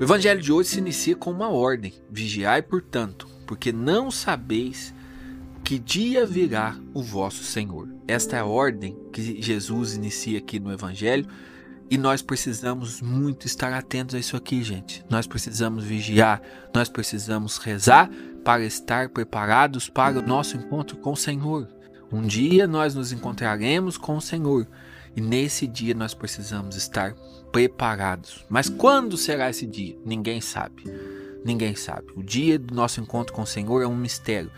O evangelho de hoje se inicia com uma ordem: vigiai, portanto, porque não sabeis que dia virá o vosso Senhor. Esta é a ordem que Jesus inicia aqui no evangelho. E nós precisamos muito estar atentos a isso aqui, gente. Nós precisamos vigiar, nós precisamos rezar para estar preparados para o nosso encontro com o Senhor. Um dia nós nos encontraremos com o Senhor e nesse dia nós precisamos estar preparados. Mas quando será esse dia? Ninguém sabe. Ninguém sabe. O dia do nosso encontro com o Senhor é um mistério.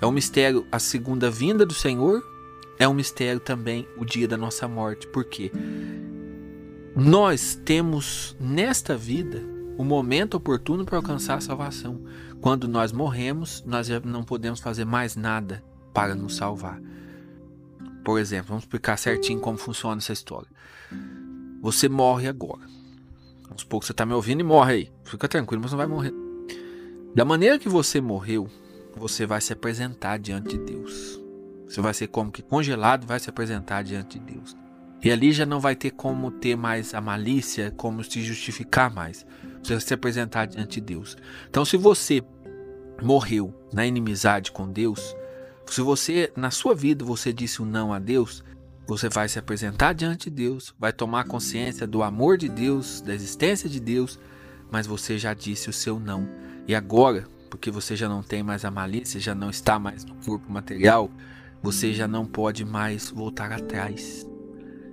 É um mistério a segunda vinda do Senhor, é um mistério também o dia da nossa morte. Por quê? Nós temos nesta vida o momento oportuno para alcançar a salvação. Quando nós morremos, nós não podemos fazer mais nada para nos salvar. Por exemplo, vamos explicar certinho como funciona essa história. Você morre agora. Vamos supor que você está me ouvindo e morre aí. Fica tranquilo, mas não vai morrer. Da maneira que você morreu, você vai se apresentar diante de Deus. Você vai ser como que congelado, vai se apresentar diante de Deus. E ali já não vai ter como ter mais a malícia, como se justificar mais. Você vai se apresentar diante de Deus. Então, se você morreu na inimizade com Deus, se você na sua vida você disse um não a Deus, você vai se apresentar diante de Deus, vai tomar consciência do amor de Deus, da existência de Deus, mas você já disse o seu não. E agora, porque você já não tem mais a malícia, já não está mais no corpo material, você já não pode mais voltar atrás.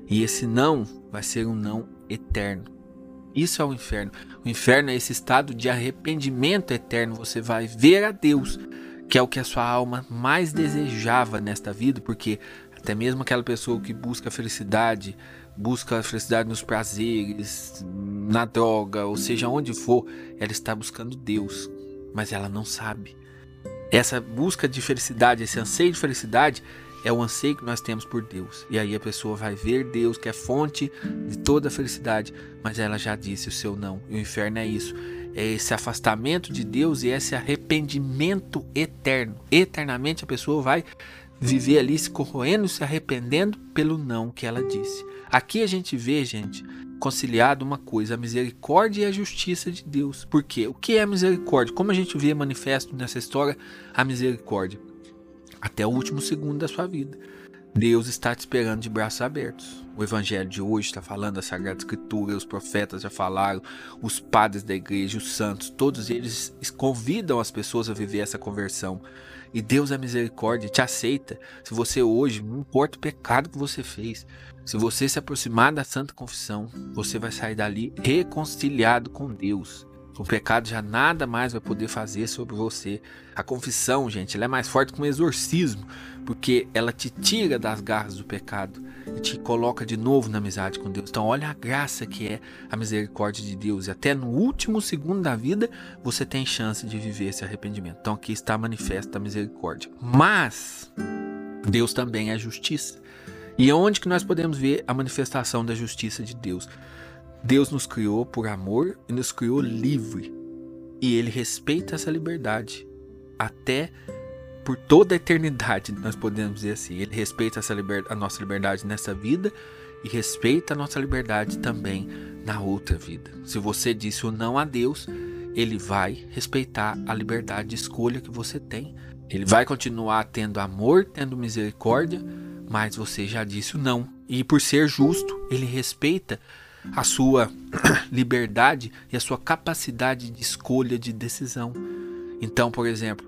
E esse não vai ser um não eterno. Isso é o inferno. O inferno é esse estado de arrependimento eterno. Você vai ver a Deus, que é o que a sua alma mais desejava nesta vida, porque até mesmo aquela pessoa que busca felicidade, busca a felicidade nos prazeres, na droga, ou seja, onde for, ela está buscando Deus, mas ela não sabe. Essa busca de felicidade, esse anseio de felicidade, é o anseio que nós temos por Deus. E aí a pessoa vai ver Deus, que é fonte de toda a felicidade, mas ela já disse o seu não. E o inferno é isso. É esse afastamento de Deus e esse arrependimento eterno. Eternamente a pessoa vai viver ali se corroendo, se arrependendo pelo não que ela disse. Aqui a gente vê, gente, conciliado uma coisa, a misericórdia e a justiça de Deus. Por quê? O que é misericórdia? Como a gente vê manifesto nessa história, a misericórdia até o último segundo da sua vida. Deus está te esperando de braços abertos. O evangelho de hoje está falando da Sagrada Escritura, os profetas já falaram, os padres da igreja, os santos, todos eles convidam as pessoas a viver essa conversão. E Deus é misericórdia, te aceita. Se você hoje, não importa o pecado que você fez, se você se aproximar da Santa Confissão, você vai sair dali reconciliado com Deus. O pecado já nada mais vai poder fazer sobre você. A confissão, gente, ela é mais forte que um exorcismo, porque ela te tira das garras do pecado e te coloca de novo na amizade com Deus. Então, olha a graça que é a misericórdia de Deus. E até no último segundo da vida, você tem chance de viver esse arrependimento. Então, aqui está manifesta a misericórdia. Mas Deus também é justiça. E onde que nós podemos ver a manifestação da justiça de Deus? Deus nos criou por amor e nos criou livre. E ele respeita essa liberdade até por toda a eternidade, nós podemos dizer assim. Ele respeita a nossa liberdade nessa vida e respeita a nossa liberdade também na outra vida. Se você disse o não a Deus, ele vai respeitar a liberdade de escolha que você tem. Ele vai continuar tendo amor, tendo misericórdia, mas você já disse o não. E por ser justo, ele respeita a sua liberdade e a sua capacidade de escolha de decisão. Então, por exemplo,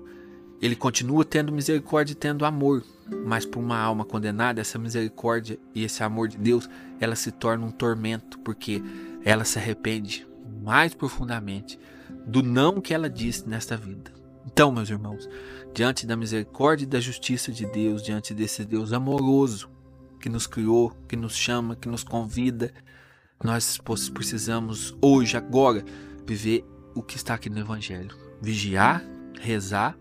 ele continua tendo misericórdia e tendo amor, mas para uma alma condenada, essa misericórdia e esse amor de Deus, ela se torna um tormento, porque ela se arrepende mais profundamente do não que ela disse nesta vida. Então, meus irmãos, diante da misericórdia e da justiça de Deus, diante desse Deus amoroso que nos criou, que nos chama, que nos convida, nós precisamos hoje, agora, viver o que está aqui no Evangelho: vigiar, rezar,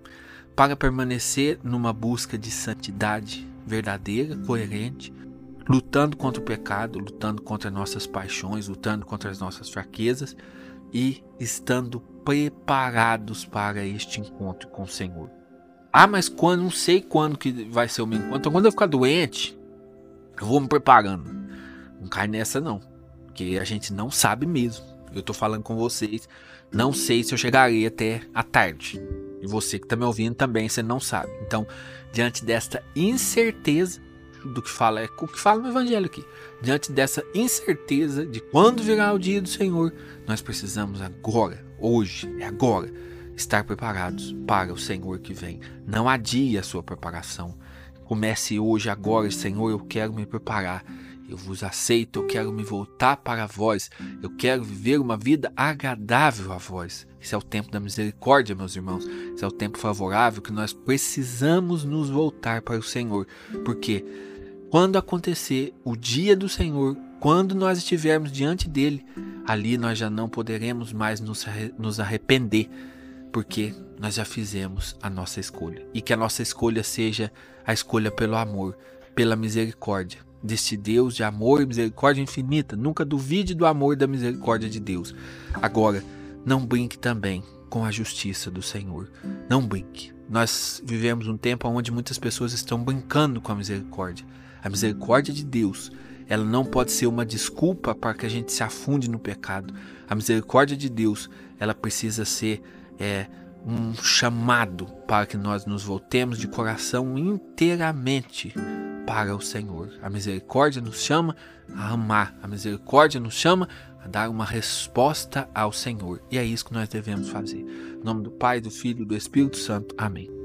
para permanecer numa busca de santidade verdadeira, coerente, lutando contra o pecado, lutando contra nossas paixões, lutando contra as nossas fraquezas e estando preparados para este encontro com o Senhor. Ah, mas quando não sei quando que vai ser o meu encontro. Então, quando eu ficar doente, eu vou me preparando. Não cai nessa não porque a gente não sabe mesmo. Eu tô falando com vocês. Não sei se eu chegarei até a tarde. E você que está me ouvindo também, você não sabe. Então, diante desta incerteza do que fala, é o que fala no evangelho aqui. Diante dessa incerteza de quando virá o dia do Senhor, nós precisamos agora, hoje, é agora, estar preparados para o Senhor que vem. Não adie a sua preparação. Comece hoje, agora, Senhor, eu quero me preparar. Eu vos aceito, eu quero me voltar para vós, eu quero viver uma vida agradável a vós. Esse é o tempo da misericórdia, meus irmãos. Esse é o tempo favorável que nós precisamos nos voltar para o Senhor. Porque quando acontecer o dia do Senhor, quando nós estivermos diante dele, ali nós já não poderemos mais nos arrepender, porque nós já fizemos a nossa escolha. E que a nossa escolha seja a escolha pelo amor, pela misericórdia deste Deus de amor e misericórdia infinita. Nunca duvide do amor e da misericórdia de Deus. Agora, não brinque também com a justiça do Senhor. Não brinque. Nós vivemos um tempo onde muitas pessoas estão brincando com a misericórdia. A misericórdia de Deus, ela não pode ser uma desculpa para que a gente se afunde no pecado. A misericórdia de Deus, ela precisa ser é, um chamado para que nós nos voltemos de coração inteiramente para o Senhor. A misericórdia nos chama a amar, a misericórdia nos chama a dar uma resposta ao Senhor. E é isso que nós devemos fazer. Em nome do Pai, do Filho e do Espírito Santo. Amém.